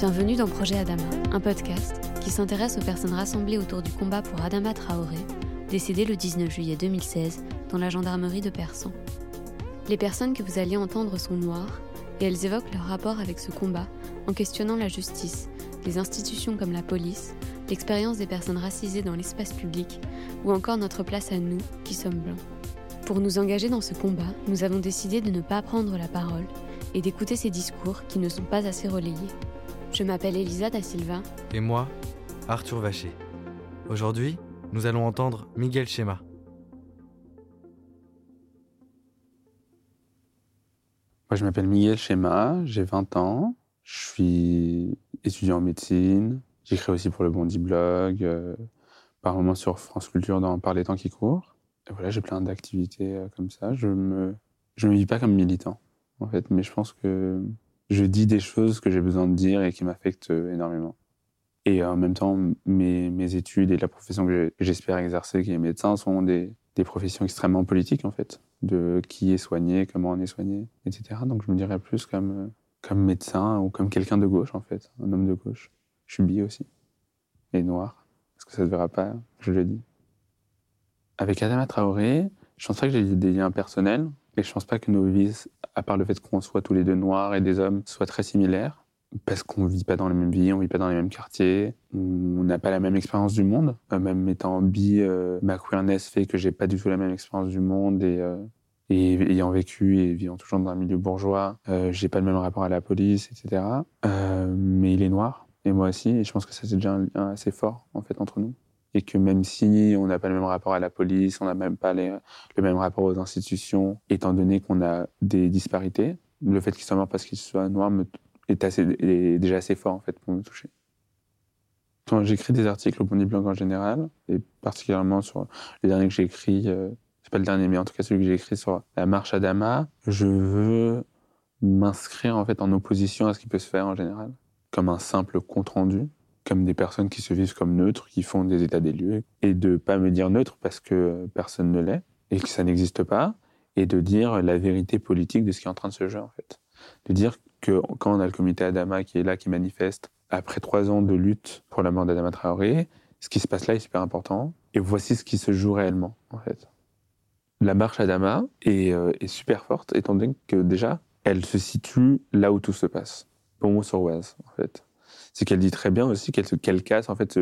Bienvenue dans Projet Adama, un podcast qui s'intéresse aux personnes rassemblées autour du combat pour Adama Traoré, décédé le 19 juillet 2016 dans la gendarmerie de Persan. Les personnes que vous alliez entendre sont noires et elles évoquent leur rapport avec ce combat en questionnant la justice, les institutions comme la police, l'expérience des personnes racisées dans l'espace public ou encore notre place à nous qui sommes blancs. Pour nous engager dans ce combat, nous avons décidé de ne pas prendre la parole et d'écouter ces discours qui ne sont pas assez relayés. Je m'appelle Elisa da Silva. Et moi, Arthur Vacher. Aujourd'hui, nous allons entendre Miguel Schema. Moi, je m'appelle Miguel Schema, j'ai 20 ans, je suis étudiant en médecine, j'écris aussi pour le Bondi Blog, euh, par moments sur France Culture dans Par les temps qui courent. Et voilà, j'ai plein d'activités euh, comme ça. Je me, je me vis pas comme militant, en fait, mais je pense que je dis des choses que j'ai besoin de dire et qui m'affectent euh, énormément. Et en même temps, mes, études et la profession que j'espère exercer, qui est médecin, sont des, professions extrêmement politiques, en fait, de qui est soigné, comment on est soigné, etc. Donc je me dirais plus comme, comme médecin ou comme quelqu'un de gauche, en fait, un homme de gauche. Je suis bi aussi, et noir, parce que ça ne se verra pas, je le dis. Avec Adama Traoré, je pense que j'ai des liens personnels, mais je pense pas que nos vies, à part le fait qu'on soit tous les deux noirs et des hommes, soient très similaires parce qu'on vit pas dans la même vie, on vit pas dans les mêmes quartiers, on n'a pas la même expérience du monde. Euh, même étant bi, euh, ma queerness fait que j'ai pas du tout la même expérience du monde et, euh, et ayant vécu et vivant toujours dans un milieu bourgeois, euh, j'ai pas le même rapport à la police, etc. Mais il est noir et moi aussi, et je pense que ça c'est déjà un lien assez fort en fait entre nous. Et que même si on n'a pas le même rapport à la police, on n'a même pas le même rapport aux institutions, étant donné qu'on a des disparités, le fait qu'il soit mort parce qu'il soit noir me est, déjà assez fort en fait pour me toucher. Quand j'écris des articles au Bonnie Blanc en général, et particulièrement sur les derniers que j'ai écrits, euh, c'est pas le dernier, mais en tout cas celui que j'ai écrit sur la marche à Dama, je veux m'inscrire en fait en opposition à ce qui peut se faire en général, comme un simple compte rendu, comme des personnes qui se vivent comme neutres, qui font des états des lieux, et de pas me dire neutre parce que personne ne l'est et que ça n'existe pas, et de dire la vérité politique de ce qui est en train de se jouer en fait, de dire que quand on a le comité Adama qui est là, qui manifeste, après trois ans de lutte pour la mort d'Adama Traoré, ce qui se passe là est super important. Et voici ce qui se joue réellement, en fait. La marche Adama est, euh, super forte, étant donné que déjà, elle se situe là où tout se passe, sur oise en fait. C'est qu'elle dit très bien aussi qu'elle casse, en fait,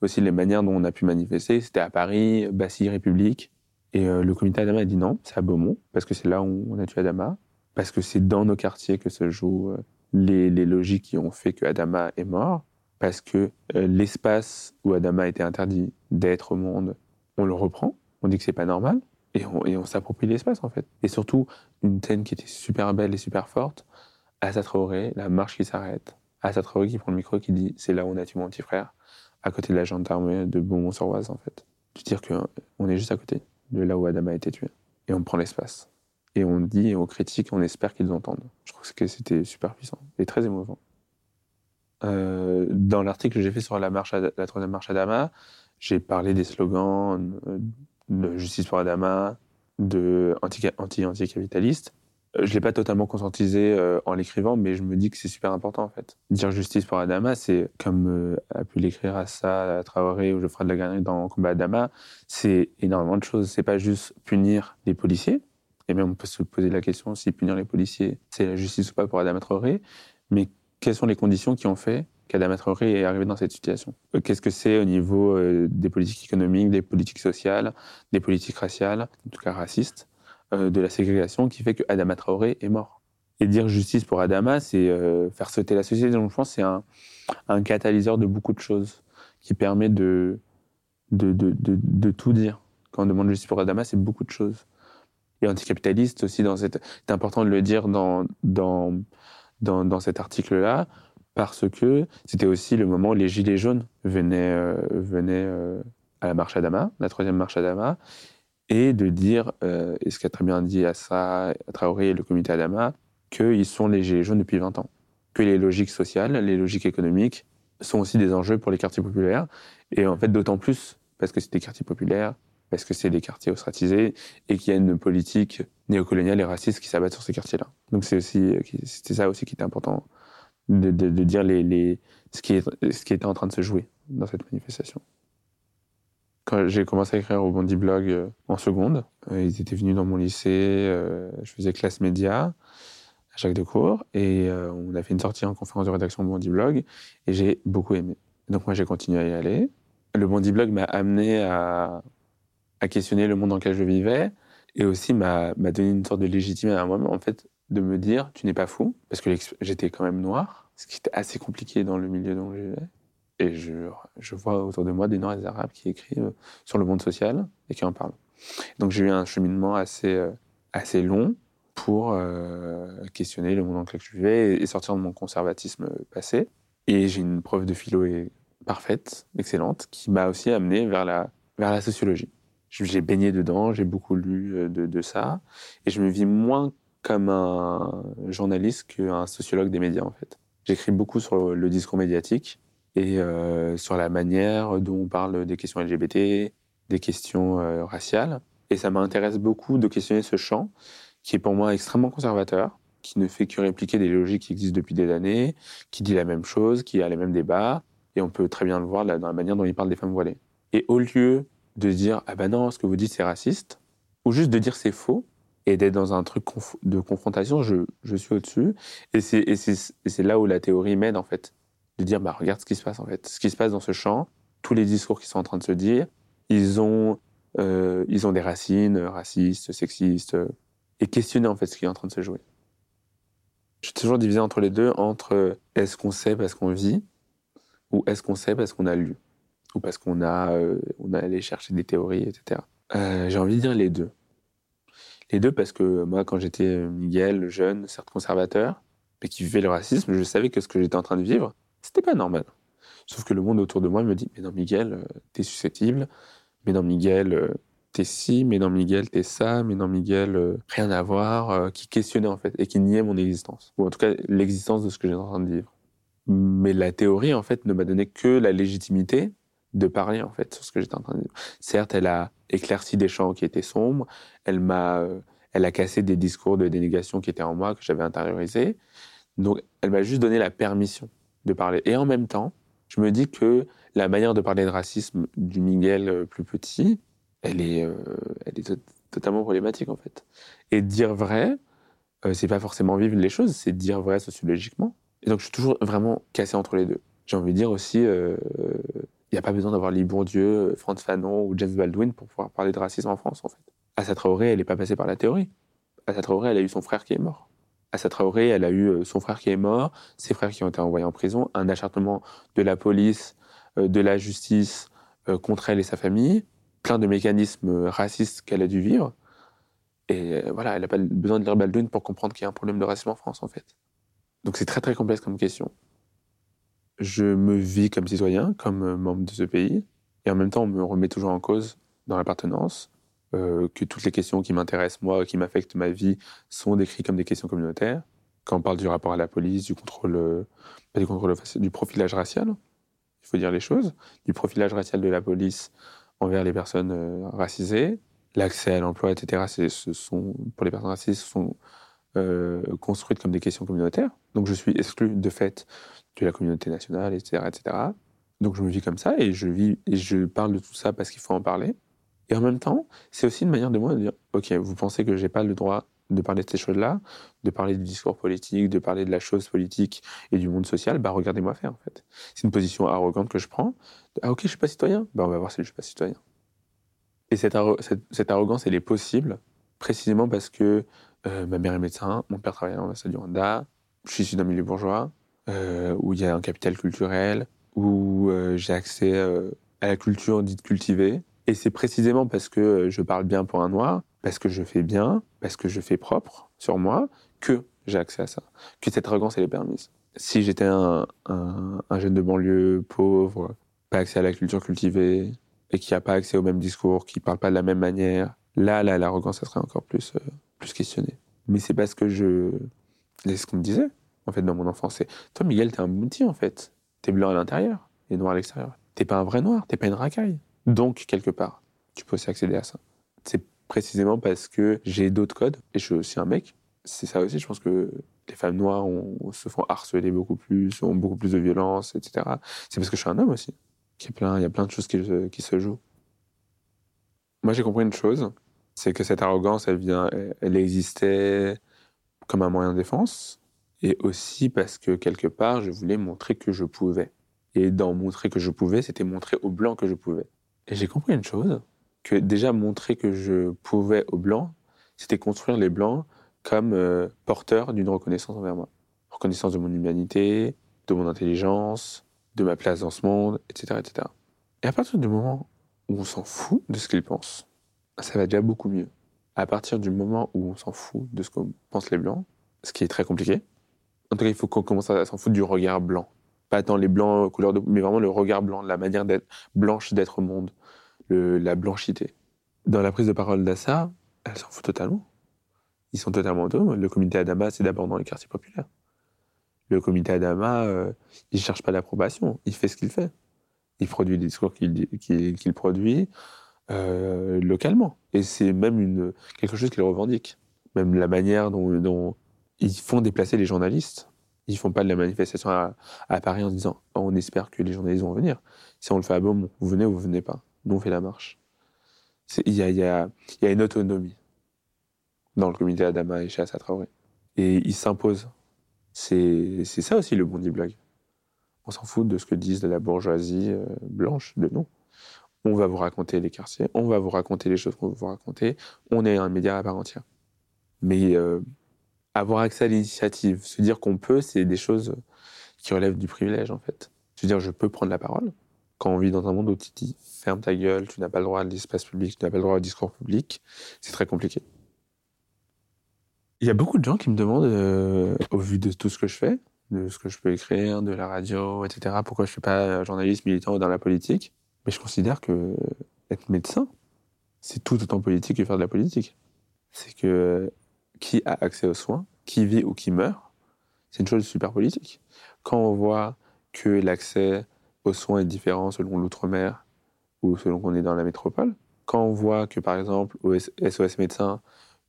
aussi les manières dont on a pu manifester. C'était à Paris, Bastille, République. Et euh, le comité Adama a dit non, c'est à Beaumont, parce que c'est là où on a tué Adama parce que c'est dans nos quartiers que se jouent euh, les, logiques qui ont fait que Adama est mort, parce que euh, l'espace où Adama été interdit d'être au monde, on le reprend, on dit que c'est pas normal, et on, et on s'approprie l'espace en fait. Et surtout, une scène qui était super belle et super forte, Assa Traoré, la marche qui s'arrête, Assa Traoré qui prend le micro et qui dit c'est là où on a tué mon petit frère, à côté de la gendarmerie de Beaumont-sur-Oise en fait. De dire qu'on est juste à côté de là où Adama a été tué, et on prend l'espace et on dit aux critiques, on espère qu'ils entendent. Je trouve que c'était super puissant et très émouvant. Euh, dans l'article que j'ai fait sur la, la troisième marche à Dama, j'ai parlé des slogans de justice pour Adama, de anti-anticapitaliste. Anti, je l'ai pas totalement conscientisé euh, en l'écrivant, mais je me dis que c'est super important en fait. Dire justice pour Adama, c'est comme euh, a pu l'écrire Assa Traoré ou Geoffroy de la Garnier dans Combat Adama, c'est énormément de choses. C'est pas juste punir les policiers, et même on peut se poser la question si punir les policiers, c'est la justice ou pas pour Adama Traoré. Mais quelles sont les conditions qui ont fait qu'Adama Traoré est arrivé dans cette situation? Euh, Qu'est-ce que c'est au niveau euh, des politiques économiques, des politiques sociales, des politiques raciales, en tout cas racistes, euh, de la ségrégation qui fait que Adama Traoré est mort Et dire justice pour Adama, c'est faire sauter la société. Donc je pense c'est un, catalyseur de beaucoup de choses qui permet de, tout dire. Quand on demande justice pour Adama, c'est beaucoup de choses et anticapitaliste aussi dans cette. C'est important de le dire dans cet article-là parce que c'était aussi le moment où les gilets jaunes venaient euh, venaient euh, à la marche Adama, la troisième marche Adama, et de dire, euh, et ce qu'a très bien dit Assa Traoré et le comité Adama, qu'ils sont les gilets jaunes depuis 20 ans, que les logiques sociales, les logiques économiques sont aussi des enjeux pour les quartiers populaires, et en fait d'autant plus parce que c'est des quartiers populaires, parce que c'est des quartiers ostratisés et qu'il y a une politique néocoloniale et raciste qui s'abat sur ces quartiers-là. Donc c'est aussi, c'était ça aussi qui était important de, dire les, ce, qui ce qui était en train de se jouer dans cette manifestation. Quand j'ai commencé à écrire au Bondi Blog euh, en seconde, euh, ils étaient venus dans mon lycée, euh, je faisais classe média à Jacques Decour, et on a fait une sortie en conférence de rédaction au Bondi Blog, et j'ai beaucoup aimé. Donc moi j'ai continué à y aller. Le Bondi Blog m'a amené à, questionner le monde dans lequel je vivais, et aussi m'a donné une sorte de légitimité à moi-même, en fait, de me dire, tu n'es pas fou, parce que j'étais quand même noir, ce qui était assez compliqué dans le milieu dont je vivais. Et je, vois autour de moi des Noirs et des Arabes qui écrivent sur le monde social et qui en parlent. Donc j'ai eu un cheminement assez, euh, long pour euh, questionner le monde dans lequel je vivais et, sortir de mon conservatisme passé. Et j'ai une prof de philo et- parfaite, excellente, qui m'a aussi amené vers la, sociologie. J'ai baigné dedans, j'ai beaucoup lu euh, de ça, et je me vis moins comme un journaliste qu'un sociologue des médias en fait. J'écris beaucoup sur le discours médiatique et euh, sur la manière dont on parle des questions LGBT, des questions euh, raciales. Et ça m'intéresse beaucoup de questionner ce champ qui est pour moi extrêmement conservateur, qui ne fait que répliquer des logiques qui existent depuis des années, qui dit la même chose, qui a les mêmes débats, et on peut très bien le voir dans la manière dont il parle des femmes voilées. Et au lieu de dire ah ben non, ce que vous dites c'est raciste, ou juste de dire c'est faux, et d'être dans un truc de confrontation, je, suis au-dessus. Et c'est là où la théorie m'aide, en fait. De dire, bah, regarde ce qui se passe, en fait. Ce qui se passe dans ce champ, tous les discours qui sont en train de se dire, ils ont, euh, ils ont des racines racistes, sexistes, euh, et questionner, en fait, ce qui est en train de se jouer. Je suis toujours divisé entre les deux, entre euh, est-ce qu'on sait parce qu'on vit, ou est-ce qu'on sait parce qu'on a lu, ou parce qu'on a, euh, on a allé chercher des théories, etc. J'ai envie de dire les deux. Les deux parce que moi, quand j'étais Miguel, jeune, certes conservateur, mais qui vivait le racisme, je savais que ce que j'étais en train de vivre, c'était pas normal. Sauf que le monde autour de moi me dit, mais non, Miguel, euh, t'es susceptible, mais non, Miguel, euh, t'es ci, mais non, Miguel, t'es ça, mais non, Miguel, euh, rien à voir, qui questionnait en fait, et qui niait mon existence. Ou en tout cas, l'existence de ce que j'étais en train de vivre. Mais la théorie, en fait, ne m'a donné que la légitimité de parler, en fait, sur ce que j'étais en train de vivre. Certes, elle a éclairci des champs qui étaient sombres, elle m'a, elle a cassé des discours de dénégation qui étaient en moi, que j'avais intériorisés. Donc, elle m'a juste donné la permission de parler. Et en même temps, je me dis que la manière de parler de racisme du Miguel euh, plus petit, elle est, euh, elle est to- totalement problématique, en fait. Et dire vrai, euh, c'est pas forcément vivre les choses, c'est dire vrai sociologiquement. Et donc, je suis toujours vraiment cassé entre les deux. J'ai envie de dire aussi, euh, il n'y a pas besoin d'avoir Lee Bourdieu, Franz Fanon ou James Baldwin pour pouvoir parler de racisme en France, en fait. Assa Traoré, elle n'est pas passée par la théorie. Assa Traoré, elle a eu son frère qui est mort. Assa Traoré, elle a eu euh, son frère qui est mort, ses frères qui ont été envoyés en prison, un acharnement de la police, euh, de la justice euh, contre elle et sa famille, plein de mécanismes racistes qu'elle a dû vivre. Et voilà, elle n'a pas besoin de lire Baldwin pour comprendre qu'il y a un problème de racisme en France, en fait. Donc c'est très très complexe comme question. Je me vis comme citoyen, comme membre de ce pays, et en même temps on me remet toujours en cause dans l'appartenance, euh, que toutes les questions qui m'intéressent moi, qui m'affectent ma vie, sont décrites comme des questions communautaires. Quand on parle du rapport à la police, du contrôle, euh, du du profilage racial, il faut dire les choses, du profilage racial de la police envers les personnes euh, racisées, l'accès à l'emploi, etc. Ce sont pour les personnes racisées, ce sont construites comme des questions communautaires. Donc je suis exclu de fait de la communauté nationale, etc., etc. Donc je me vis comme ça et je vis et je parle de tout ça parce qu'il faut en parler. Et en même temps, c'est aussi une manière de moi de dire, ok, vous pensez que j'ai pas le droit de parler de ces choses-là, de parler du discours politique, de parler de la chose politique et du monde social, bah regardez-moi faire en fait. C'est une position arrogante que je prends. Ah ok, je suis pas citoyen, bah on va voir si je suis pas citoyen. Et cette, arro- cette, cette arrogance, elle est possible précisément parce que euh, ma mère est médecin, mon père travaille à l'ambassade du Rwanda, je suis issu d'un milieu bourgeois, euh, où il y a un capital culturel, où euh, j'ai accès à la culture dite cultivée. Et c'est précisément parce que euh, je parle bien pour un noir, parce que je fais bien, parce que je fais propre sur moi, que j'ai accès à ça, que cette arrogance, elle est permise. Si j'étais un, un, un jeune de banlieue pauvre, pas accès à la culture cultivée, et qui n'a pas accès au même discours, qui parle pas de la même manière, là, là, l'arrogance, ça serait encore plus, euh, plus questionnée. Mais c'est parce que je... C'est ce qu'on me disait, en fait, dans mon enfance. C'est, toi, Miguel, t'es un bouti, en fait. T'es blanc à l'intérieur et noir à l'extérieur. T'es pas un vrai noir, t'es pas une racaille. Donc, quelque part, tu peux aussi accéder à ça. C'est précisément parce que j'ai d'autres codes, et je suis aussi un mec. C'est ça aussi, je pense que les femmes noires se font harceler beaucoup plus, ont beaucoup plus de violence, etc. C'est parce que je suis un homme aussi. Il y a plein, de choses qui, se jouent. Moi, j'ai compris une chose, c'est que cette arrogance, elle existait comme un moyen de défense, et aussi parce que quelque part, je voulais montrer que je pouvais. Et dans montrer que je pouvais, c'était montrer aux blancs que je pouvais. Et j'ai compris une chose, que déjà montrer que je pouvais aux blancs, c'était construire les blancs comme euh, porteurs d'une reconnaissance envers moi. Reconnaissance de mon humanité, de mon intelligence, de ma place dans ce monde, etc. etc. Et à partir du moment où on s'en fout de ce qu'ils pensent, ça va déjà beaucoup mieux. À partir du moment où on s'en fout de ce que pensent les blancs, ce qui est très compliqué, en tout cas, il faut qu'on commence à s'en foutre du regard blanc. Pas tant les blancs couleur de, mais vraiment le regard blanc, la manière d'être blanche d'être au monde, la blanchité. Dans la prise de parole d'Assa, elle s'en fout totalement. Ils sont totalement autonomes. Le comité Adama, c'est d'abord dans les quartiers populaires. Le comité Adama, euh, il cherche pas l'approbation, il fait ce qu'il fait. Il produit des discours qu'il produit euh, localement. Et c'est même une, quelque chose qu'il revendique. Même la manière dont ils font déplacer les journalistes. Ils font pas de la manifestation à, Paris en disant oh, on espère que les journalistes vont venir. Si on le fait à Beaumont, vous venez ou vous venez pas. Nous, on fait la marche. Il y a, une autonomie dans le comité Adama et chez Assa Traoré. Et ils s'imposent. C'est ça aussi le Bondi Blog. On s'en fout de ce que disent la bourgeoisie euh, blanche de nous. On va vous raconter les quartiers, on va vous raconter les choses qu'on veut vous raconter. On est un média à part entière. Mais euh, avoir accès à l'initiative, se dire qu'on peut, c'est des choses qui relèvent du privilège, en fait. Se dire, je peux prendre la parole. Quand on vit dans un monde où tu dis, ferme ta gueule, tu n'as pas le droit à l'espace public, tu n'as pas le droit au discours public, c'est très compliqué. Il y a beaucoup de gens qui me demandent, euh, au vu de tout ce que je fais, de ce que je peux écrire, de la radio, etc., pourquoi je ne suis pas journaliste, militant ou dans la politique. Mais je considère que être médecin, c'est tout autant politique que faire de la politique. C'est que qui a accès aux soins, qui vit ou qui meurt, c'est une chose super politique. Quand on voit que l'accès aux soins est différent selon l'outre-mer ou selon qu'on est dans la métropole, quand on voit que par exemple SOS médecins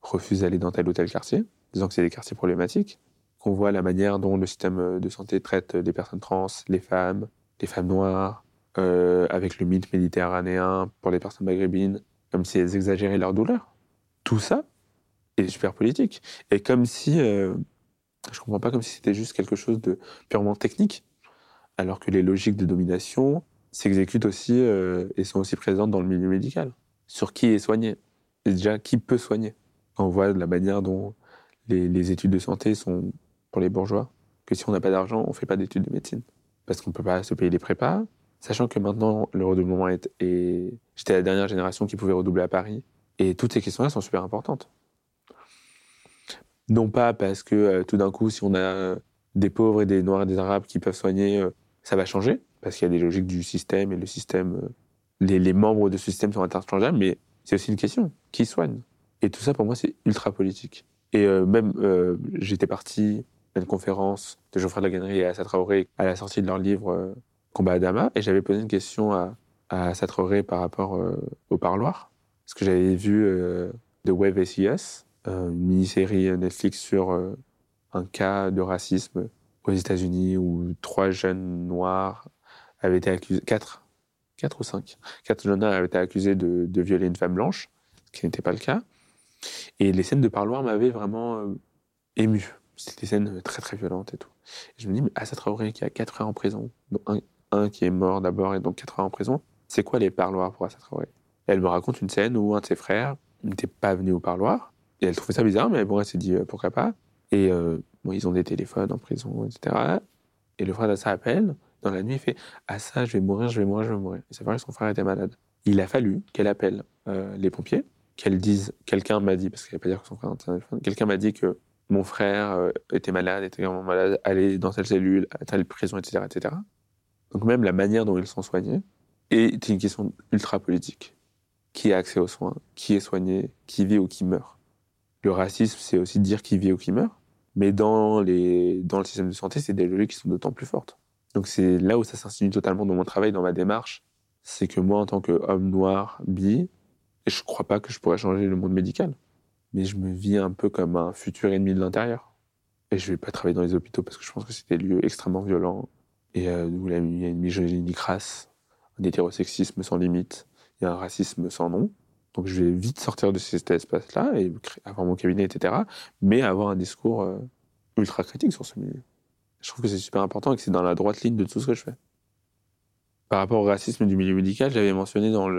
refuse d'aller dans tel ou tel quartier, disant que c'est des quartiers problématiques, qu'on voit la manière dont le système de santé traite les personnes trans, les femmes, les femmes noires, euh, avec le mythe méditerranéen pour les personnes maghrébines, comme si elles exagéraient leur douleur. Tout ça, et super politique. Et comme si, euh, je comprends pas comme si c'était juste quelque chose de purement technique, alors que les logiques de domination s'exécutent aussi euh, et sont aussi présentes dans le milieu médical. Sur qui est soigné Et déjà, qui peut soigner? On voit la manière dont les, études de santé sont pour les bourgeois, que si on n'a pas d'argent, on fait pas d'études de médecine. Parce qu'on peut pas se payer les prépas, sachant que maintenant, le redoublement est... est... J'étais la dernière génération qui pouvait redoubler à Paris. Et toutes ces questions-là sont super importantes. Non pas parce que euh, tout d'un coup, si on a euh, des pauvres et des noirs et des arabes qui peuvent soigner, euh, ça va changer, parce qu'il y a des logiques du système et le système, les, membres de ce système sont interchangeables, mais c'est aussi une question. Qui soigne? Et tout ça, pour moi, c'est ultra politique. Et même, j'étais parti à une conférence de Geoffroy de la Gannerie et Assa Traoré à la sortie de leur livre Combat à Dama, et j'avais posé une question à, à par rapport au parloir, parce que j'avais vu The Wave euh, une mini-série Netflix sur euh, un cas de racisme aux États-Unis où trois jeunes noirs avaient été accusés, quatre, quatre ou cinq, quatre jeunes noirs avaient été accusés de, violer une femme blanche, ce qui n'était pas le cas. Et les scènes de parloir m'avaient vraiment euh, ému. C'était des scènes très très violentes et tout. Et je me dis, mais Assa Traoré qui a quatre frères en prison, dont un, un qui est mort d'abord et donc quatre frères en prison, c'est quoi les parloirs pour Assa Traoré? Elle me raconte une scène où un de ses frères n'était pas venu au parloir et elle trouvait ça bizarre, mais bon, elle s'est dit euh, pourquoi pas. Et euh, bon, ils ont des téléphones en prison, etc. Et le frère d'Assa appelle dans la nuit il fait Ah, ça, je vais mourir, je vais mourir, je vais mourir. Et c'est vrai que son frère était malade. Il a fallu qu'elle appelle euh, les pompiers, qu'elle dise Quelqu'un m'a dit, parce qu'elle ne pas dire que son frère était téléphone, quelqu'un m'a dit que mon frère était malade, était vraiment malade, allait dans telle cellule, à telle prison, etc., etc. Donc même la manière dont ils sont soignés est une question ultra politique. Qui a accès aux soins Qui est soigné Qui vit ou qui meurt le racisme, c'est aussi dire qui vit ou qui meurt. Mais dans, les, dans le système de santé, c'est des logiques qui sont d'autant plus fortes. Donc c'est là où ça s'insinue totalement dans mon travail, dans ma démarche. C'est que moi, en tant qu'homme noir, bi, je ne crois pas que je pourrais changer le monde médical. Mais je me vis un peu comme un futur ennemi de l'intérieur. Et je vais pas travailler dans les hôpitaux parce que je pense que c'est des lieux extrêmement violents et euh, où il y a une misogynie crasse, un hétérosexisme sans limite, il y a un racisme sans nom. Donc je vais vite sortir de cet espace-là et avoir mon cabinet, etc. Mais avoir un discours euh, ultra critique sur ce milieu. Je trouve que c'est super important et que c'est dans la droite ligne de tout ce que je fais. Par rapport au racisme du milieu médical, j'avais mentionné dans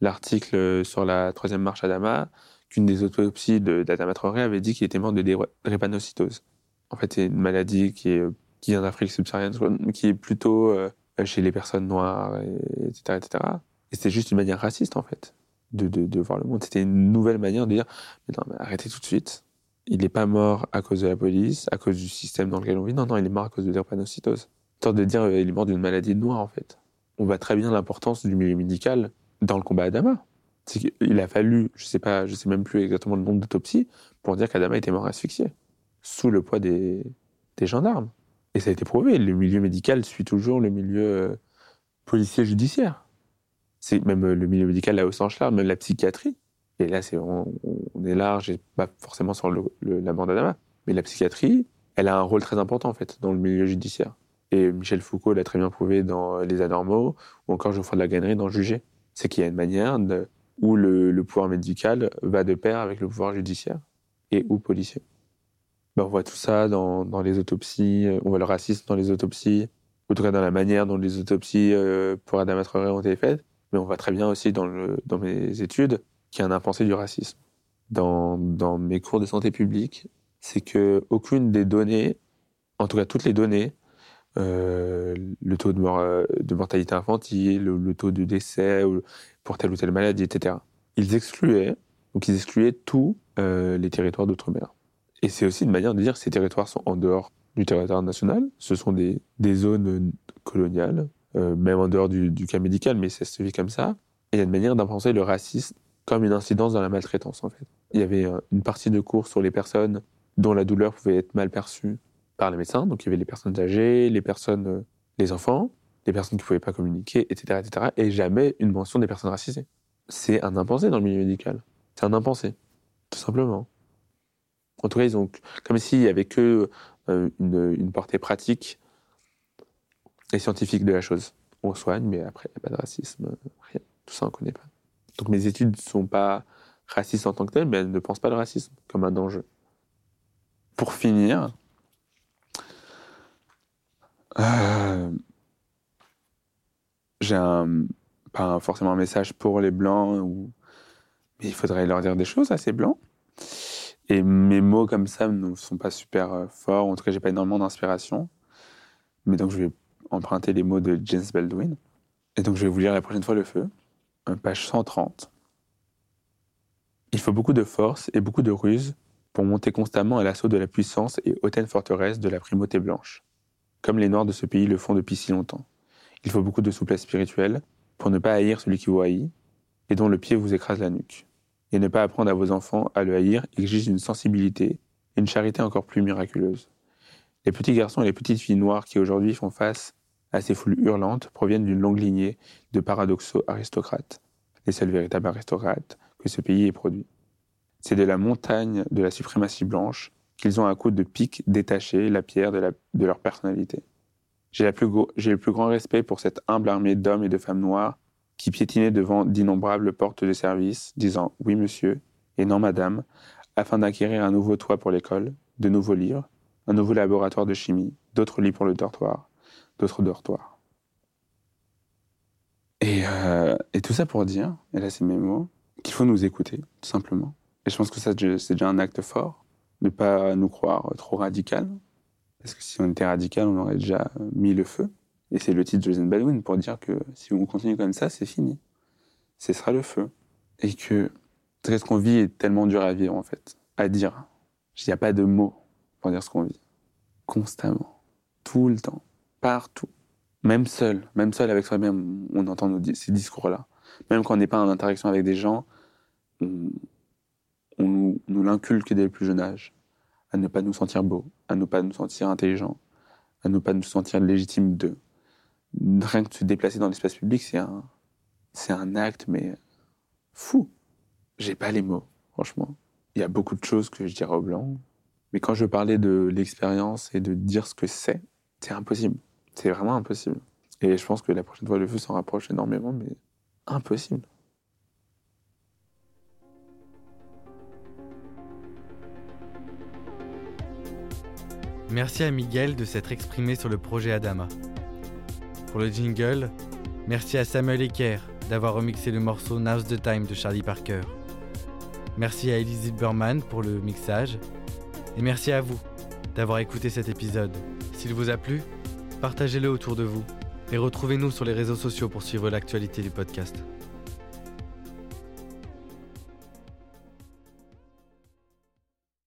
l'article sur la troisième marche à Dama qu'une des autopsies d'Adama Traoré avait dit qu'il était mort de drépanocytose. En fait, c'est une maladie qui, est, qui vient d'Afrique subsaharienne, qui est plutôt euh, chez les personnes noires, etc., etc. Et c'était juste une manière raciste, en fait, de, de, voir le monde. C'était une nouvelle manière de dire, mais non, mais arrêtez tout de suite. Il n'est pas mort à cause de la police, à cause du système dans lequel on vit. Non, non, il est mort à cause de drépanocytose. Sorte de dire, euh, il est mort d'une maladie noire, en fait. On voit très bien l'importance du milieu médical dans le combat à Dama il a fallu, je sais pas, je sais même plus exactement le nombre d'autopsies pour dire qu'Adama était mort asphyxié sous le poids des, des, gendarmes. Et ça a été prouvé. Le milieu médical suit toujours le milieu euh, policier judiciaire. C'est même euh, le milieu médical là au sens large, même la psychiatrie. Et là, c'est on, est large et pas forcément sur le, la mort d'Adama, mais la psychiatrie, elle a un rôle très important en fait dans le milieu judiciaire. Et Michel Foucault l'a très bien prouvé dans Les Anormaux, ou encore Geoffroy de la Gannerie dans Juger. C'est qu'il y a une manière où le, pouvoir médical va de pair avec le pouvoir judiciaire et ou policier. Ben, on voit tout ça dans, dans, les autopsies, euh, on voit le racisme dans les autopsies, en tout cas dans la manière dont les autopsies euh, pour Adama Traoré ont été faites, mais on voit très bien aussi dans, mes études qu'il y a un impensé du racisme. Dans, mes cours de santé publique, c'est que aucune des données, en tout cas toutes les données, euh, le taux de, mort, de mortalité infantile, le, taux de décès pour telle ou telle maladie, etc. Ils excluaient, donc ils excluaient tous euh, les territoires d'outre-mer. Et c'est aussi une manière de dire que ces territoires sont en dehors du territoire national, ce sont des zones coloniales, euh, même en dehors du, cas médical, mais ça se vit comme ça. Et il y a une manière d'impenser le racisme comme une incidence dans la maltraitance, en fait. Il y avait une partie de cours sur les personnes dont la douleur pouvait être mal perçue par les médecins. Donc il y avait les personnes âgées, les personnes, euh, les enfants, les personnes qui ne pouvaient pas communiquer, etc., etc. Et jamais une mention des personnes racisées. C'est un impensé dans le milieu médical. C'est un impensé, tout simplement. En tout cas, ils ont, comme s'il n'y avait que euh, une, une, portée pratique et scientifique de la chose. On soigne, mais après, il n'y a pas de racisme, rien. Tout ça, on ne connaît pas. Donc mes études ne sont pas racistes en tant que telles, mais elles ne pensent pas le racisme comme un danger. Pour finir, euh, j'ai un, pas forcément un message pour les blancs, mais il faudrait leur dire des choses à ces blancs. Et mes mots comme ça ne sont pas super euh, forts, en tout cas, j'ai pas énormément d'inspiration. Mais donc, je vais emprunter les mots de James Baldwin. Et donc, je vais vous lire la prochaine fois le feu, page 130. Il faut beaucoup de force et beaucoup de ruse pour monter constamment à l'assaut de la puissance et hautaine forteresse de la primauté blanche comme les Noirs de ce pays le font depuis si longtemps. Il faut beaucoup de souplesse spirituelle pour ne pas haïr celui qui vous haït et dont le pied vous écrase la nuque. Et ne pas apprendre à vos enfants à le haïr exige une sensibilité et une charité encore plus miraculeuse. Les petits garçons et les petites filles noires qui aujourd'hui font face à ces foules hurlantes proviennent d'une longue lignée de paradoxaux aristocrates, les seuls véritables aristocrates que ce pays ait produit. C'est de la montagne de la suprématie blanche qu'ils ont à coup de pique détaché la pierre de, leur personnalité. J'ai le plus grand respect pour cette humble armée d'hommes et de femmes noirs qui piétinaient devant d'innombrables portes de service, disant oui monsieur et non madame, afin d'acquérir un nouveau toit pour l'école, de nouveaux livres, un nouveau laboratoire de chimie, d'autres lits pour le dortoir, d'autres dortoirs. Et, euh, et, tout ça pour dire, et là c'est mes mots, qu'il faut nous écouter, tout simplement. Et je pense que ça c'est déjà un acte fort, ne pas nous croire trop radical. Parce que si on était radical, on aurait déjà mis le feu. Et c'est le titre de Jason Baldwin pour dire que si on continue comme ça, c'est fini. Ce sera le feu. Et que ce qu'on vit est tellement dur à vivre, en fait, à dire. Il n'y a pas de mots pour dire ce qu'on vit. Constamment. Tout le temps. Partout. Même seul. Même seul avec soi-même, on entend ces discours-là. Même quand on n'est pas en interaction avec des gens, on, nous, nous l'inculque dès le plus jeune âge, à ne pas nous sentir beaux, à ne pas nous sentir intelligents, à ne pas nous sentir légitimes d'eux. Rien que de se déplacer dans l'espace public, c'est un, c'est un acte, mais fou. J'ai pas les mots, franchement. Il y a beaucoup de choses que je dirais aux Blancs, Mais quand je parlais de l'expérience et de dire ce que c'est, c'est impossible. C'est vraiment impossible. Et je pense que la prochaine fois, le feu s'en rapproche énormément, mais impossible. Merci à Miguel de s'être exprimé sur le projet Adama. Pour le jingle, merci à Samuel Ecker d'avoir remixé le morceau Now's the Time de Charlie Parker. Merci à Elise Zilberman pour le mixage. Et merci à vous d'avoir écouté cet épisode. S'il vous a plu, partagez-le autour de vous et retrouvez-nous sur les réseaux sociaux pour suivre l'actualité du podcast.